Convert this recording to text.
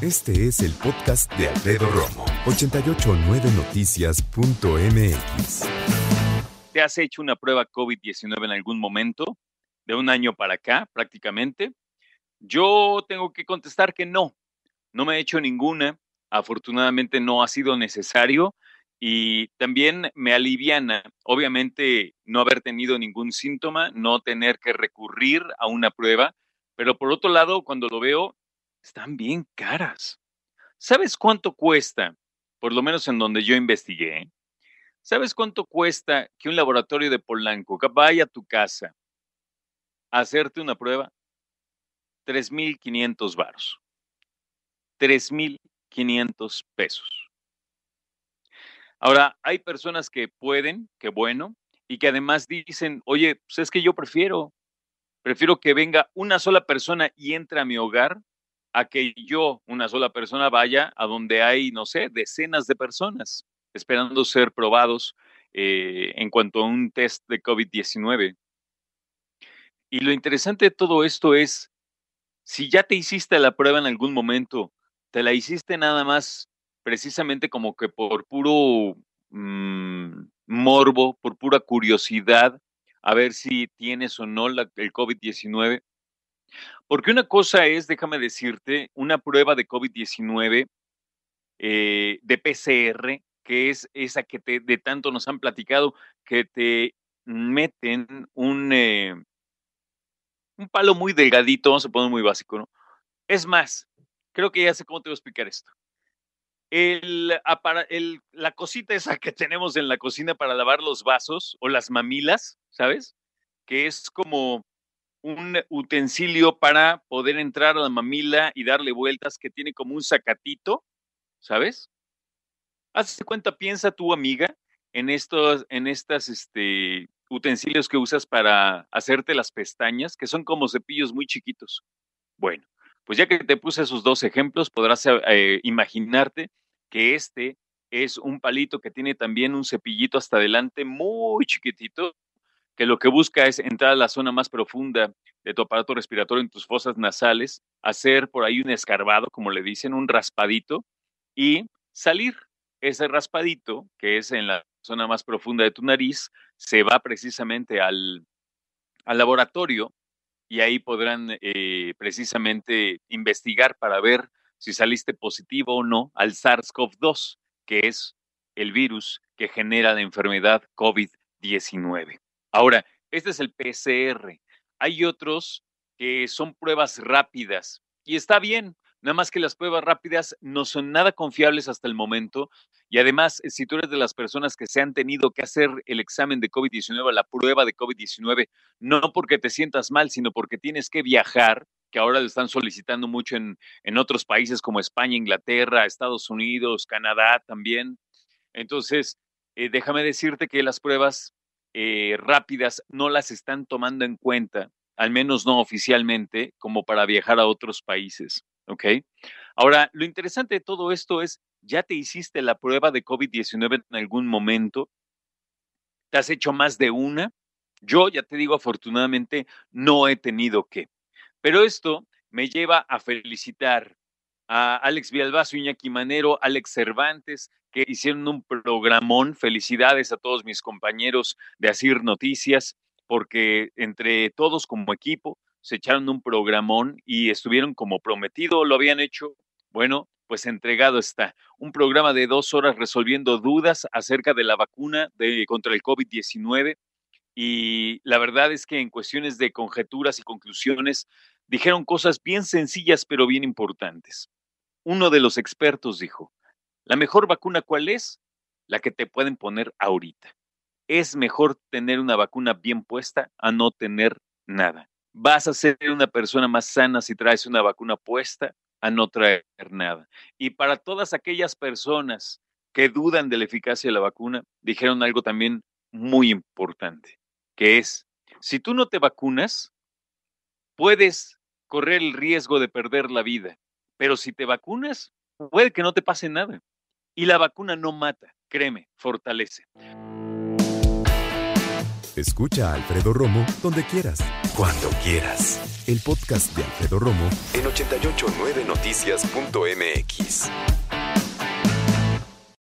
Este es el podcast de Alfredo Romo. 889noticias.mx. ¿Te has hecho una prueba COVID-19 en algún momento? De un año para acá, prácticamente. Yo tengo que contestar que no, no me he hecho ninguna, afortunadamente no ha sido necesario y también me aliviana, obviamente, no haber tenido ningún síntoma, no tener que recurrir a una prueba, pero por otro lado, cuando lo veo, están bien caras. ¿Sabes cuánto cuesta? Por lo menos en donde yo investigué. ¿Sabes cuánto cuesta que un laboratorio de Polanco vaya a tu casa a hacerte una prueba? 3.500 varos. 3.500 pesos. Ahora, hay personas que pueden, que bueno, y que además dicen, oye, pues es que yo prefiero, prefiero que venga una sola persona y entre a mi hogar a que yo, una sola persona, vaya a donde hay, no sé, decenas de personas esperando ser probados eh, en cuanto a un test de COVID-19. Y lo interesante de todo esto es si ya te hiciste la prueba en algún momento, te la hiciste nada más precisamente como que por puro mm, morbo, por pura curiosidad, a ver si tienes o no el COVID-19. Porque una cosa es, déjame decirte, una prueba de COVID-19 eh, de PCR, que es esa que te, de tanto nos han platicado, que te meten un, eh, un palo muy delgadito, vamos a poner muy básico, ¿no? Es más, creo que ya sé cómo te voy a explicar esto. La cosita esa que tenemos en la cocina para lavar los vasos o las mamilas, ¿sabes? Que es como un utensilio para poder entrar a la mamila y darle vueltas, que tiene como un sacatito, ¿sabes? Hazte cuenta, piensa tu amiga en estos, en estas, este, utensilios que usas para hacerte las pestañas, que son como cepillos muy chiquitos. Bueno, pues ya que te puse esos dos ejemplos, podrás eh, imaginarte que este es un palito que tiene también un cepillito hasta adelante muy chiquitito, que lo que busca es entrar a la zona más profunda de tu aparato respiratorio en tus fosas nasales, hacer por ahí un escarbado, como le dicen, un raspadito, y salir ese raspadito, que es en la zona más profunda de tu nariz, se va precisamente al, laboratorio y ahí podrán eh, precisamente investigar para ver si saliste positivo o no al SARS-CoV-2, que es el virus que genera la enfermedad COVID-19. Ahora, este es el PCR. Hay otros que son pruebas rápidas y está bien, Nada más que las pruebas rápidas no son nada confiables hasta el momento. Y además, si tú eres de las personas que se han tenido que hacer el examen de COVID-19, la prueba de COVID-19, no porque te sientas mal, sino porque tienes que viajar, que ahora lo están solicitando mucho en, en otros países como España, Inglaterra, Estados Unidos, Canadá también. Entonces, eh, déjame decirte que las pruebas eh, rápidas no las están tomando en cuenta, al menos no oficialmente, como para viajar a otros países. ¿ok? Ahora, lo interesante de todo esto es, ¿ya te hiciste la prueba de COVID-19 en algún momento? ¿Te has hecho más de una? Yo, ya te digo, afortunadamente no he tenido que. Pero esto me lleva a felicitar a Alex Villalbazo, Iñaki Manero, Alex Cervantes, que hicieron un programón. Felicidades a todos mis compañeros de Asir Noticias, porque entre todos como equipo se echaron un programón y estuvieron como prometido, lo habían hecho. Bueno, pues entregado está. Un programa de dos horas resolviendo dudas acerca de la vacuna contra el COVID-19. Y la verdad es que en cuestiones de conjeturas y conclusiones dijeron cosas bien sencillas pero bien importantes. Uno de los expertos dijo, la mejor vacuna cuál es? La que te pueden poner ahorita. Es mejor tener una vacuna bien puesta a no tener nada vas a ser una persona más sana si traes una vacuna puesta a no traer nada. Y para todas aquellas personas que dudan de la eficacia de la vacuna, dijeron algo también muy importante, que es, si tú no te vacunas, puedes correr el riesgo de perder la vida, pero si te vacunas, puede que no te pase nada. Y la vacuna no mata, créeme, fortalece. Escucha a Alfredo Romo donde quieras, cuando quieras. El podcast de Alfredo Romo en 889noticias.mx.